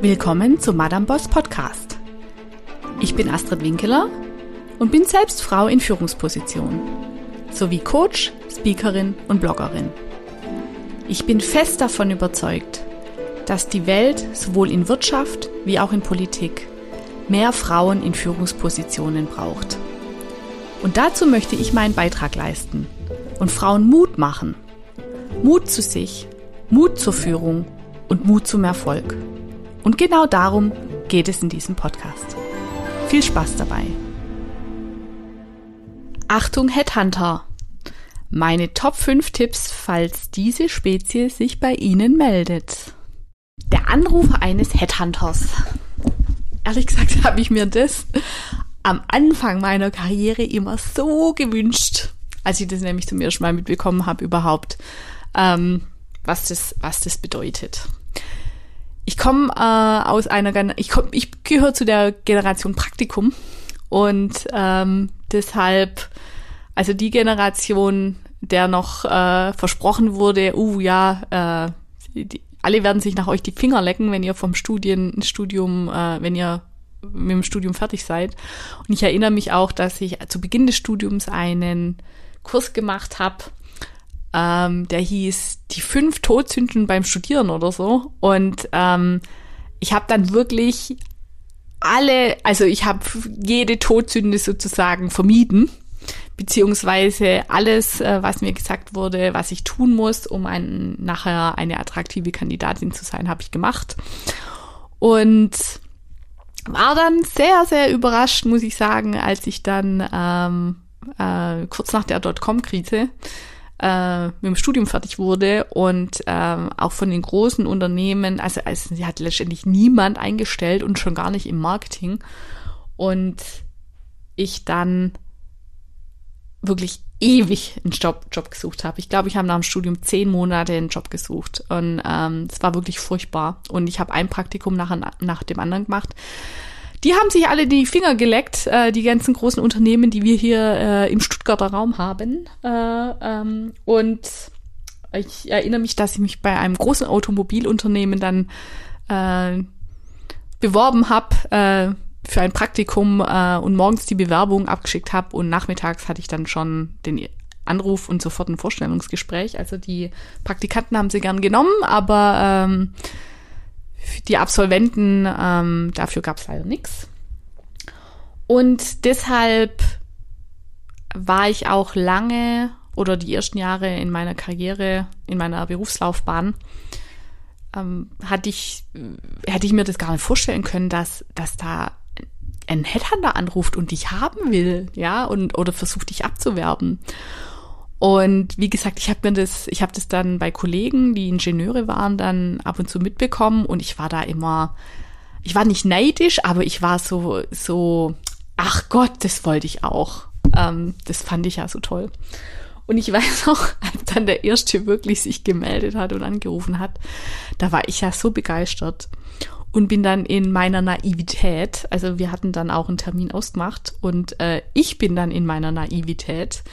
Willkommen zum Madame Boss Podcast. Ich bin Astrid Winkeler und bin selbst Frau in Führungsposition sowie Coach, Speakerin und Bloggerin. Ich bin fest davon überzeugt, dass die Welt sowohl in Wirtschaft wie auch in Politik mehr Frauen in Führungspositionen braucht. Und dazu möchte ich meinen Beitrag leisten und Frauen Mut machen. Mut zu sich, Mut zur Führung und Mut zum Erfolg. Und genau darum geht es in diesem Podcast. Viel Spaß dabei. Achtung Headhunter! Meine Top 5 Tipps, falls diese Spezie sich bei Ihnen meldet. Der Anruf eines Headhunters. Ehrlich gesagt habe ich mir das am Anfang meiner Karriere immer so gewünscht, als ich das nämlich zum ersten Mal mitbekommen habe überhaupt, ähm, was das, was das bedeutet. Ich komme äh, aus einer, ich komm, ich gehöre zu der Generation Praktikum und ähm, deshalb, also die Generation, der noch äh, versprochen wurde, uh ja, äh, die, alle werden sich nach euch die Finger lecken, wenn ihr vom Studien, Studium, äh, wenn ihr mit dem Studium fertig seid. Und ich erinnere mich auch, dass ich zu Beginn des Studiums einen Kurs gemacht habe, ähm, der hieß Die fünf Todsünden beim Studieren oder so. Und ähm, ich habe dann wirklich alle, also ich habe jede Todsünde sozusagen vermieden, beziehungsweise alles, äh, was mir gesagt wurde, was ich tun muss, um ein, nachher eine attraktive Kandidatin zu sein, habe ich gemacht. Und war dann sehr, sehr überrascht, muss ich sagen, als ich dann ähm, äh, kurz nach der Dotcom-Krise äh, mit dem Studium fertig wurde und ähm, auch von den großen Unternehmen, also, also sie hat letztendlich niemand eingestellt und schon gar nicht im Marketing. Und ich dann wirklich ewig einen Job, Job gesucht habe. Ich glaube, ich habe nach dem Studium zehn Monate einen Job gesucht und ähm, es war wirklich furchtbar. Und ich habe ein Praktikum nach, nach dem anderen gemacht. Die haben sich alle die Finger geleckt, äh, die ganzen großen Unternehmen, die wir hier äh, im Stuttgarter Raum haben. Äh, ähm, und ich erinnere mich, dass ich mich bei einem großen Automobilunternehmen dann äh, beworben habe äh, für ein Praktikum äh, und morgens die Bewerbung abgeschickt habe und nachmittags hatte ich dann schon den Anruf und sofort ein Vorstellungsgespräch. Also die Praktikanten haben sie gern genommen, aber ähm, die Absolventen, ähm, dafür gab es leider nichts. Und deshalb war ich auch lange oder die ersten Jahre in meiner Karriere, in meiner Berufslaufbahn, ähm, hatte ich, hätte ich mir das gar nicht vorstellen können, dass, dass da ein Headhunter anruft und dich haben will, ja, und oder versucht dich abzuwerben. Und wie gesagt, ich habe mir das, ich habe das dann bei Kollegen, die Ingenieure waren, dann ab und zu mitbekommen und ich war da immer, ich war nicht neidisch, aber ich war so, so, ach Gott, das wollte ich auch. Ähm, das fand ich ja so toll. Und ich weiß noch, als dann der erste wirklich sich gemeldet hat und angerufen hat, da war ich ja so begeistert und bin dann in meiner Naivität, also wir hatten dann auch einen Termin ausgemacht und äh, ich bin dann in meiner Naivität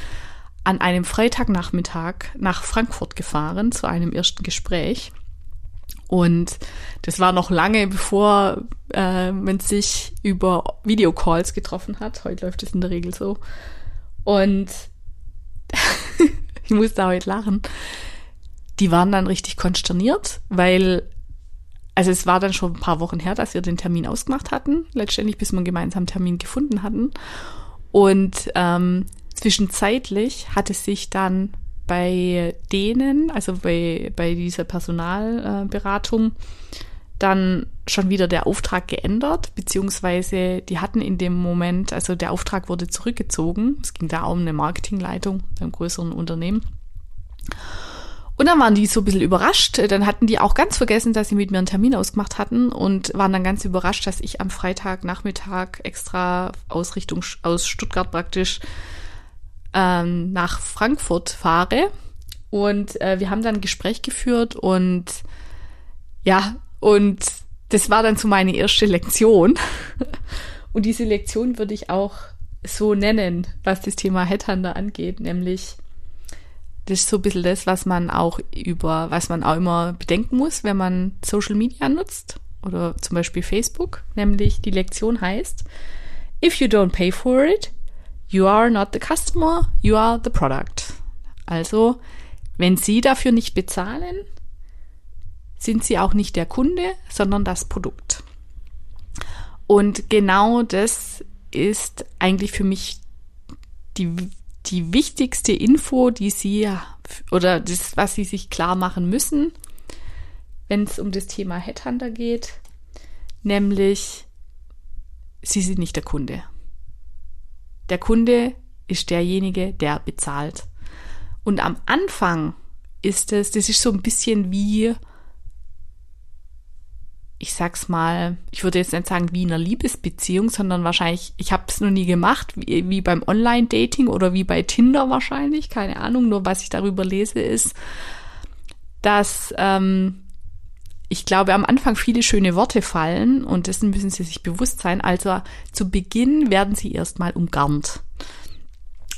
an einem Freitagnachmittag nach Frankfurt gefahren zu einem ersten Gespräch. Und das war noch lange bevor äh, man sich über Videocalls getroffen hat. Heute läuft es in der Regel so. Und ich muss da heute lachen. Die waren dann richtig konsterniert, weil, also es war dann schon ein paar Wochen her, dass wir den Termin ausgemacht hatten, letztendlich bis wir einen gemeinsamen Termin gefunden hatten. Und ähm, Zwischenzeitlich hat es sich dann bei denen, also bei, bei dieser Personalberatung, dann schon wieder der Auftrag geändert, beziehungsweise die hatten in dem Moment, also der Auftrag wurde zurückgezogen. Es ging da um eine Marketingleitung einem größeren Unternehmen. Und dann waren die so ein bisschen überrascht. Dann hatten die auch ganz vergessen, dass sie mit mir einen Termin ausgemacht hatten und waren dann ganz überrascht, dass ich am Freitagnachmittag extra aus Richtung, aus Stuttgart praktisch ähm, nach Frankfurt fahre. Und äh, wir haben dann ein Gespräch geführt und ja, und das war dann so meine erste Lektion. und diese Lektion würde ich auch so nennen, was das Thema Headhunter angeht, nämlich Das ist so ein bisschen das, was man auch über, was man auch immer bedenken muss, wenn man Social Media nutzt oder zum Beispiel Facebook. Nämlich die Lektion heißt, if you don't pay for it, you are not the customer, you are the product. Also, wenn Sie dafür nicht bezahlen, sind Sie auch nicht der Kunde, sondern das Produkt. Und genau das ist eigentlich für mich die, die wichtigste Info, die Sie oder das, was Sie sich klar machen müssen, wenn es um das Thema Headhunter geht, nämlich Sie sind nicht der Kunde. Der Kunde ist derjenige, der bezahlt. Und am Anfang ist es, das ist so ein bisschen wie ich sag's mal, ich würde jetzt nicht sagen wie in einer Liebesbeziehung, sondern wahrscheinlich, ich habe es noch nie gemacht, wie, wie beim Online-Dating oder wie bei Tinder wahrscheinlich, keine Ahnung, nur was ich darüber lese ist, dass ähm, ich glaube, am Anfang viele schöne Worte fallen und dessen müssen Sie sich bewusst sein. Also zu Beginn werden Sie erstmal umgarnt.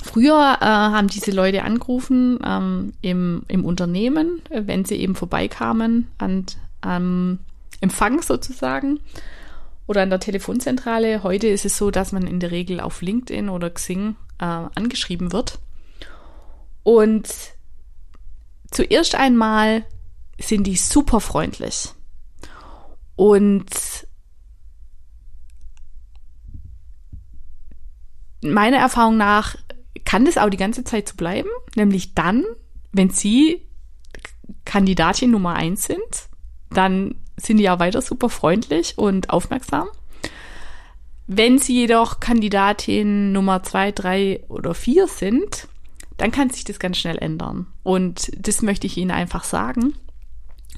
Früher äh, haben diese Leute angerufen ähm, im, im Unternehmen, wenn sie eben vorbeikamen an, ähm, Empfang sozusagen oder an der Telefonzentrale. Heute ist es so, dass man in der Regel auf LinkedIn oder Xing äh, angeschrieben wird. Und zuerst einmal sind die super freundlich. Und meiner Erfahrung nach kann das auch die ganze Zeit so bleiben, nämlich dann, wenn Sie Kandidatin Nummer eins sind, dann sind die ja weiter super freundlich und aufmerksam. Wenn sie jedoch Kandidatin Nummer zwei, drei oder vier sind, dann kann sich das ganz schnell ändern. Und das möchte ich Ihnen einfach sagen.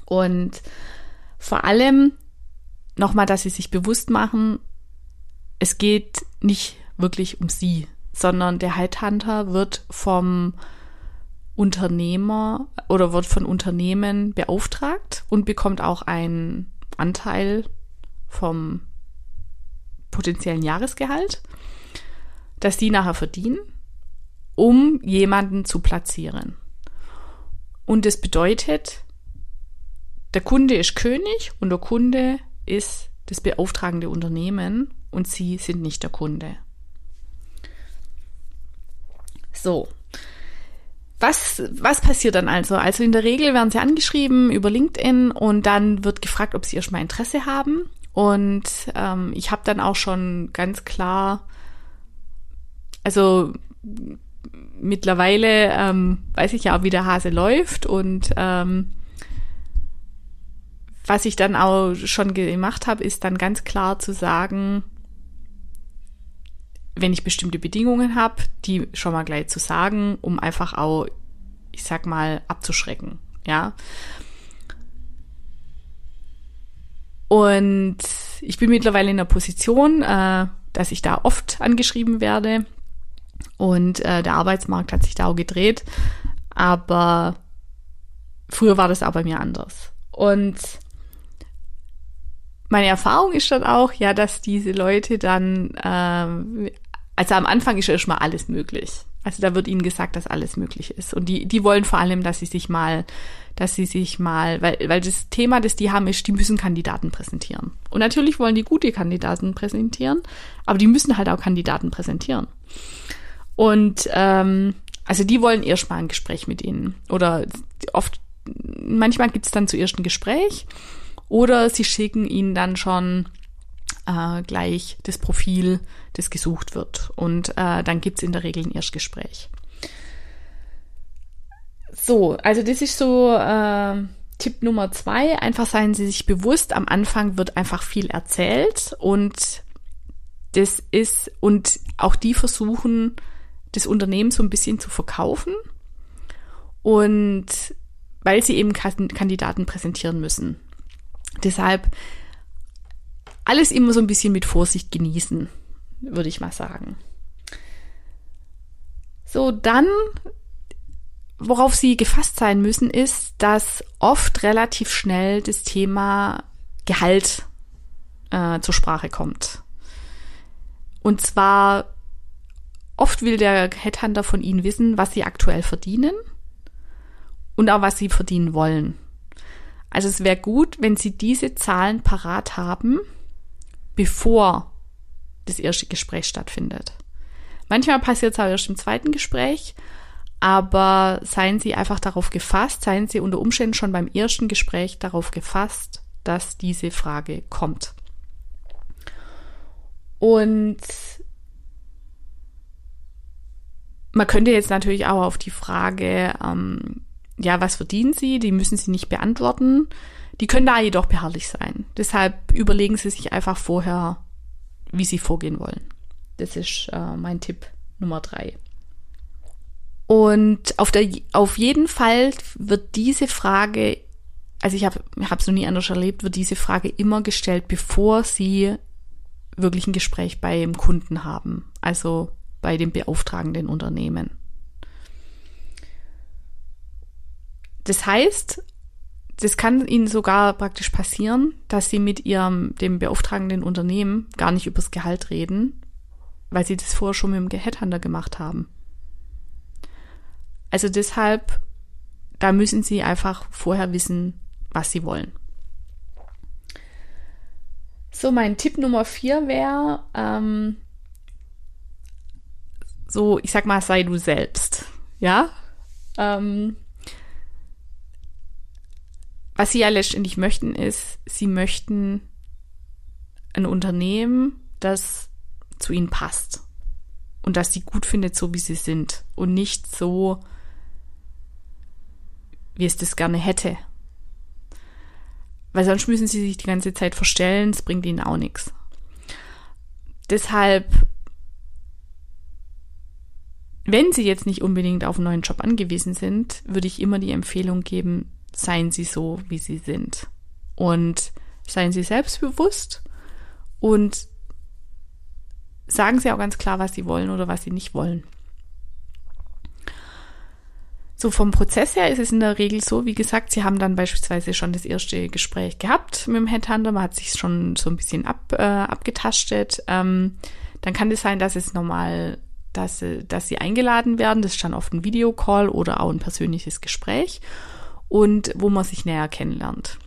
Und vor allem nochmal, dass Sie sich bewusst machen, es geht nicht wirklich um Sie, sondern der Headhunter wird vom Unternehmer oder wird von Unternehmen beauftragt und bekommt auch einen Anteil vom potenziellen Jahresgehalt, das die nachher verdienen, um jemanden zu platzieren. Und das bedeutet, der Kunde ist König und der Kunde ist das beauftragende Unternehmen und Sie sind nicht der Kunde. So, was, was passiert dann also? Also in der Regel werden sie angeschrieben über LinkedIn und dann wird gefragt, ob sie erstmal Interesse haben. Und ähm, ich habe dann auch schon ganz klar, also mittlerweile ähm, weiß ich ja auch, wie der Hase läuft und ähm, was ich dann auch schon gemacht habe, ist dann ganz klar zu sagen, wenn ich bestimmte Bedingungen habe, die schon mal gleich zu sagen, um einfach auch, ich sag mal, abzuschrecken. Ja. Und ich bin mittlerweile in der Position, äh, dass ich da oft angeschrieben werde. Und äh, der Arbeitsmarkt hat sich da auch gedreht. Aber früher war das auch bei mir anders. Und meine Erfahrung ist dann auch, ja, dass diese Leute dann äh, also am Anfang ist erstmal alles möglich. Also da wird ihnen gesagt, dass alles möglich ist. Und die, die wollen vor allem, dass sie sich mal, dass sie sich mal, weil, weil das Thema, das die haben, ist, die müssen Kandidaten präsentieren. Und natürlich wollen die gute Kandidaten präsentieren, aber die müssen halt auch Kandidaten präsentieren. Und ähm, also die wollen erstmal ein Gespräch mit ihnen. Oder oft, manchmal gibt es dann zuerst ein Gespräch oder sie schicken ihnen dann schon äh, gleich das Profil, das gesucht wird. Und äh, dann gibt's in der Regel ein Erstgespräch. So, also das ist so äh, Tipp Nummer zwei. Einfach seien Sie sich bewusst, am Anfang wird einfach viel erzählt und das ist, und auch die versuchen, das Unternehmen so ein bisschen zu verkaufen. Und weil sie eben Kandidaten präsentieren müssen. Deshalb alles immer so ein bisschen mit Vorsicht genießen, würde ich mal sagen. So, dann, worauf Sie gefasst sein müssen, ist, dass oft relativ schnell das Thema Gehalt äh, zur Sprache kommt. Und zwar oft will der Headhunter von Ihnen wissen, was Sie aktuell verdienen und auch was sie verdienen wollen. Also es wäre gut, wenn sie diese Zahlen parat haben, bevor das erste Gespräch stattfindet. Manchmal passiert es auch erst im zweiten Gespräch, aber seien Sie einfach darauf gefasst, seien Sie unter Umständen schon beim ersten Gespräch darauf gefasst, dass diese Frage kommt. Und man könnte jetzt natürlich auch auf die Frage, ähm, ja, was verdienen Sie? Die müssen Sie nicht beantworten. Die können da jedoch beharrlich sein. Deshalb überlegen Sie sich einfach vorher, wie Sie vorgehen wollen. Das ist äh, mein Tipp Nummer drei. Und auf, der, auf jeden Fall wird diese Frage, also ich habe es noch nie anders erlebt, wird diese Frage immer gestellt, bevor Sie wirklich ein Gespräch beim Kunden haben, also bei dem beauftragenden Unternehmen. Das heißt, das kann Ihnen sogar praktisch passieren, dass Sie mit Ihrem, dem beauftragenden Unternehmen gar nicht übers Gehalt reden, weil Sie das vorher schon mit dem Headhunter gemacht haben. Also deshalb, da müssen Sie einfach vorher wissen, was Sie wollen. So, mein Tipp Nummer vier wäre, ähm, so, ich sag mal, sei du selbst. Ja? Ähm, was sie ja letztendlich möchten, ist, sie möchten ein Unternehmen, das zu ihnen passt und das sie gut findet, so wie sie sind und nicht so, wie es das gerne hätte. Weil sonst müssen sie sich die ganze Zeit verstellen, es bringt ihnen auch nichts. Deshalb, wenn sie jetzt nicht unbedingt auf einen neuen Job angewiesen sind, würde ich immer die Empfehlung geben, seien Sie so, wie Sie sind. Und seien Sie selbstbewusst und sagen Sie auch ganz klar, was Sie wollen oder was Sie nicht wollen. So vom Prozess her ist es in der Regel so, wie gesagt, Sie haben dann beispielsweise schon das erste Gespräch gehabt mit dem Headhunter, man hat sich schon so ein bisschen ab, äh, abgetastet. Ähm, dann kann es sein, dass es normal, dass, dass Sie eingeladen werden. Das ist dann oft ein Videocall oder auch ein persönliches Gespräch und wo man sich näher kennenlernt.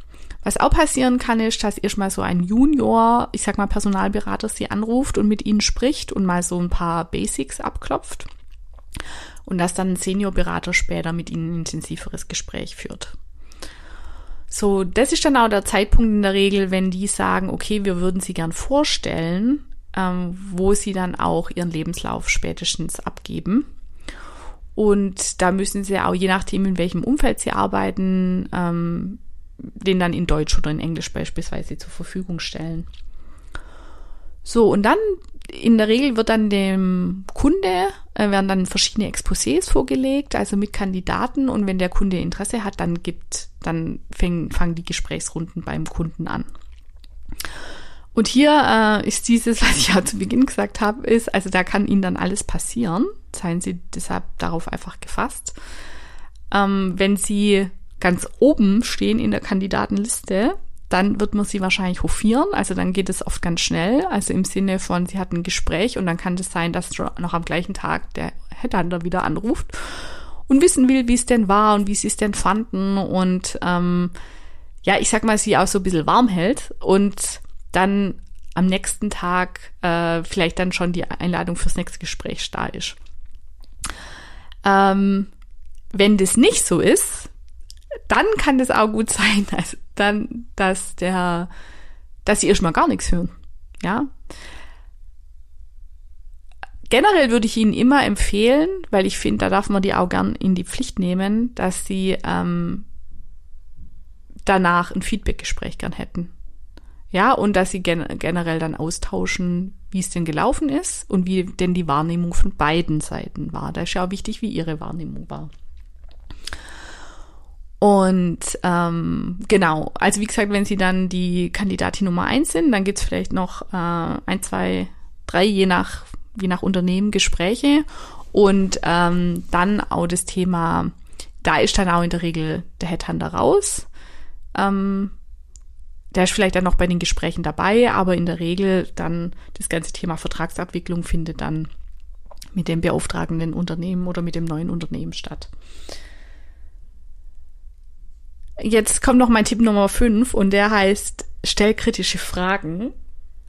Was auch passieren kann, ist, dass erstmal so ein Junior, ich sag mal Personalberater, sie anruft und mit ihnen spricht und mal so ein paar Basics abklopft. Und dass dann ein Seniorberater später mit ihnen ein intensiveres Gespräch führt. So, das ist dann auch der Zeitpunkt in der Regel, wenn die sagen, okay, wir würden sie gern vorstellen, ähm, wo sie dann auch ihren Lebenslauf spätestens abgeben. Und da müssen sie auch, je nachdem, in welchem Umfeld sie arbeiten, ähm, den dann in Deutsch oder in Englisch beispielsweise zur Verfügung stellen. So, und dann in der Regel wird dann dem Kunde, äh, werden dann verschiedene Exposés vorgelegt, also mit Kandidaten und wenn der Kunde Interesse hat, dann gibt, dann fäng, fangen die Gesprächsrunden beim Kunden an. Und hier äh, ist dieses, was ich ja zu Beginn gesagt habe, ist, also da kann Ihnen dann alles passieren. Seien Sie deshalb darauf einfach gefasst. Ähm, wenn Sie ganz oben stehen in der Kandidatenliste, dann wird man sie wahrscheinlich hofieren. Also dann geht es oft ganz schnell. Also im Sinne von, sie hat ein Gespräch und dann kann es sein, dass noch am gleichen Tag der Headhunter wieder anruft und wissen will, wie es denn war und wie sie es denn fanden und ähm, ja, ich sag mal, sie auch so ein bisschen warm hält und dann am nächsten Tag äh, vielleicht dann schon die Einladung fürs nächste Gespräch da ist. Ähm, wenn das nicht so ist, dann kann das auch gut sein, also dann, dass der, dass sie erstmal gar nichts hören. Ja. Generell würde ich Ihnen immer empfehlen, weil ich finde, da darf man die auch gern in die Pflicht nehmen, dass Sie ähm, danach ein Feedbackgespräch gern hätten. Ja, und dass sie gen generell dann austauschen, wie es denn gelaufen ist und wie denn die Wahrnehmung von beiden Seiten war. Da ist ja auch wichtig, wie ihre Wahrnehmung war. Und ähm, genau, also wie gesagt, wenn sie dann die Kandidatin Nummer eins sind, dann gibt's vielleicht noch äh, ein, zwei, drei, je nach, je nach Unternehmen Gespräche. Und ähm, dann auch das Thema, da ist dann auch in der Regel der Headhunter raus. Ähm, der ist vielleicht dann noch bei den Gesprächen dabei, aber in der Regel dann das ganze Thema Vertragsabwicklung findet dann mit dem beauftragenden Unternehmen oder mit dem neuen Unternehmen statt. Jetzt kommt noch mein Tipp Nummer 5 und der heißt, stell kritische Fragen,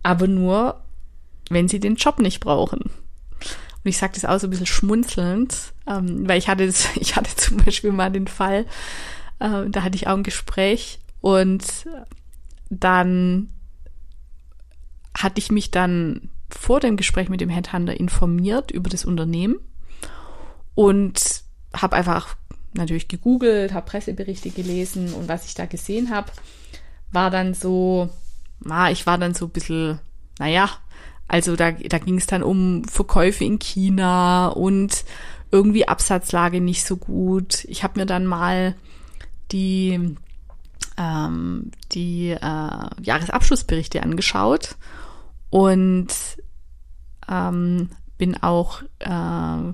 aber nur, wenn sie den Job nicht brauchen. Und ich sage das auch so ein bisschen schmunzelnd, ähm, weil ich hatte, das, ich hatte zum Beispiel mal den Fall, äh, da hatte ich auch ein Gespräch und dann hatte ich mich dann vor dem Gespräch mit dem Headhunter informiert über das Unternehmen und habe einfach natürlich gegoogelt, habe Presseberichte gelesen und was ich da gesehen habe, war dann so, ah, ich war dann so ein bisschen, naja, also da, da ging es dann um Verkäufe in China und irgendwie Absatzlage nicht so gut. Ich habe mir dann mal die, ähm, die äh, Jahresabschlussberichte angeschaut und ähm, bin auch äh,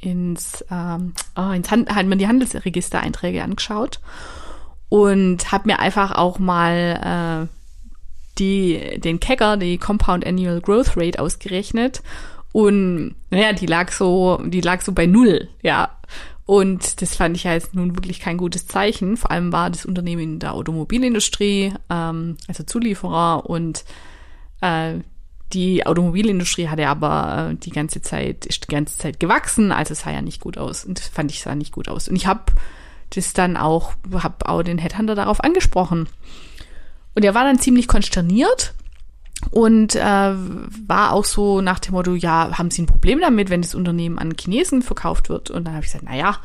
ins, ähm, oh, ins Hand, hat mir die Handelsregistereinträge angeschaut und habe mir einfach auch mal äh, die, den Kegger, die Compound Annual Growth Rate ausgerechnet und naja, die lag so, die lag so bei null, ja. Und das fand ich ja jetzt nun wirklich kein gutes Zeichen. Vor allem war das Unternehmen in der Automobilindustrie, ähm, also Zulieferer und äh, die Automobilindustrie hatte aber äh, die ganze Zeit, ist die ganze Zeit gewachsen, also sah ja nicht gut aus. Und das fand ich sah nicht gut aus. Und ich habe das dann auch, habe auch den Headhunter darauf angesprochen. Und er war dann ziemlich konsterniert und äh, war auch so nach dem Motto, ja, haben Sie ein Problem damit, wenn das Unternehmen an Chinesen verkauft wird? Und dann habe ich gesagt, na ja,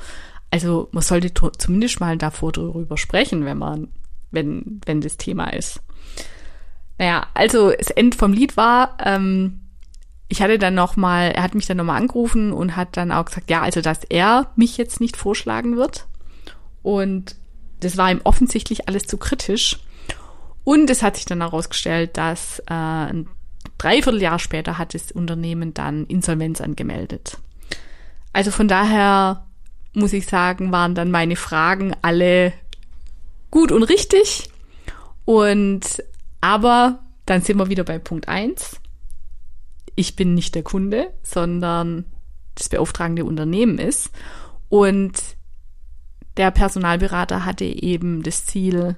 also man sollte zumindest mal davor darüber sprechen, wenn man, wenn, wenn das Thema ist. Naja, also das End vom Lied war, ähm, ich hatte dann noch mal, er hat mich dann noch mal angerufen und hat dann auch gesagt, ja, also dass er mich jetzt nicht vorschlagen wird. Und das war ihm offensichtlich alles zu kritisch. Und es hat sich dann herausgestellt, dass äh, ein Dreivierteljahr später hat das Unternehmen dann Insolvenz angemeldet. Also von daher muss ich sagen, waren dann meine Fragen alle gut und richtig. Und aber dann sind wir wieder bei Punkt eins. Ich bin nicht der Kunde, sondern das beauftragende Unternehmen ist. Und der Personalberater hatte eben das Ziel,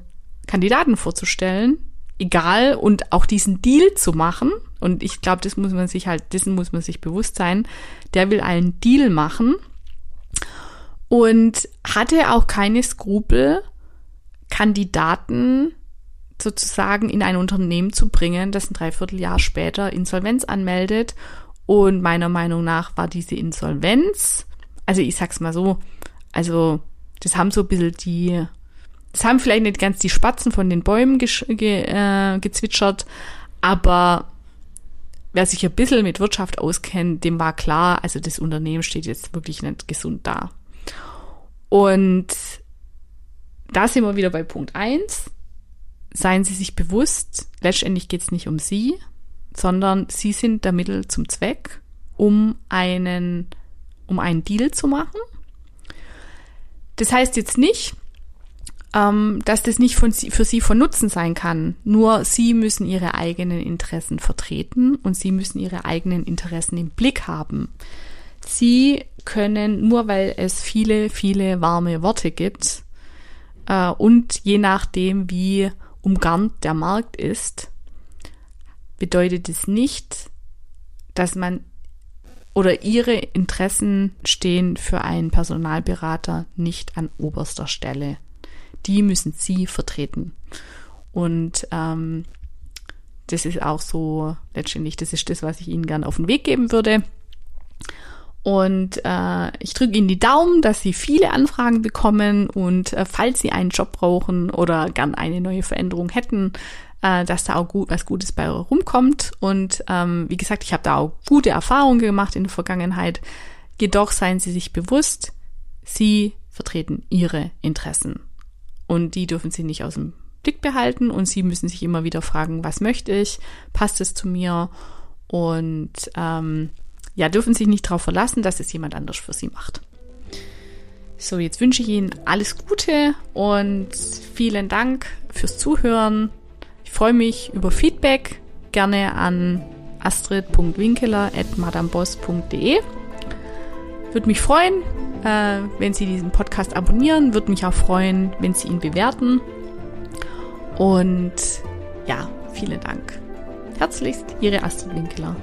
Kandidaten vorzustellen, egal, und auch diesen Deal zu machen. Und ich glaube, das muss man sich halt, dessen muss man sich bewusst sein. Der will einen Deal machen und hatte auch keine Skrupel, Kandidaten sozusagen in ein Unternehmen zu bringen, das ein Dreivierteljahr später Insolvenz anmeldet. Und meiner Meinung nach war diese Insolvenz, also ich sag's mal so, also das haben so ein bisschen die, das haben vielleicht nicht ganz die Spatzen von den Bäumen ge, äh, gezwitschert, aber wer sich ein bisschen mit Wirtschaft auskennt, dem war klar, also das Unternehmen steht jetzt wirklich nicht gesund da. Und da sind wir wieder bei Punkt eins seien Sie sich bewusst, letztendlich geht es nicht um Sie, sondern Sie sind der Mittel zum Zweck, um einen, um einen Deal zu machen. Das heißt jetzt nicht, ähm, dass das nicht von, für Sie von Nutzen sein kann. Nur Sie müssen Ihre eigenen Interessen vertreten und Sie müssen Ihre eigenen Interessen im Blick haben. Sie können, nur weil es viele, viele warme Worte gibt äh, und je nachdem, wie umgarnt der Markt ist, bedeutet es nicht, dass man oder ihre Interessen stehen für einen Personalberater nicht an oberster Stelle. Die müssen sie vertreten. Und ähm, das ist auch so letztendlich, das ist das, was ich Ihnen gern auf den Weg geben würde. Und äh, ich drücke Ihnen die Daumen, dass Sie viele Anfragen bekommen und äh, falls Sie einen Job brauchen oder gern eine neue Veränderung hätten, äh, dass da auch gut was Gutes bei rumkommt. Und ähm, wie gesagt, ich habe da auch gute Erfahrungen gemacht in der Vergangenheit. Jedoch seien Sie sich bewusst, Sie vertreten Ihre Interessen. Und die dürfen Sie nicht aus dem Blick behalten und Sie müssen sich immer wieder fragen, was möchte ich? Passt es zu mir? Und ähm, ja, dürfen sich nicht darauf verlassen, dass es jemand anders für sie macht. So, jetzt wünsche ich Ihnen alles Gute und vielen Dank fürs Zuhören. Ich freue mich über Feedback gerne an astrid.winkeler.madamboss.de. Würde mich freuen, äh, wenn Sie diesen Podcast abonnieren. Würde mich auch freuen, wenn Sie ihn bewerten. Und ja, vielen Dank. Herzlichst, Ihre Astrid Winkeler.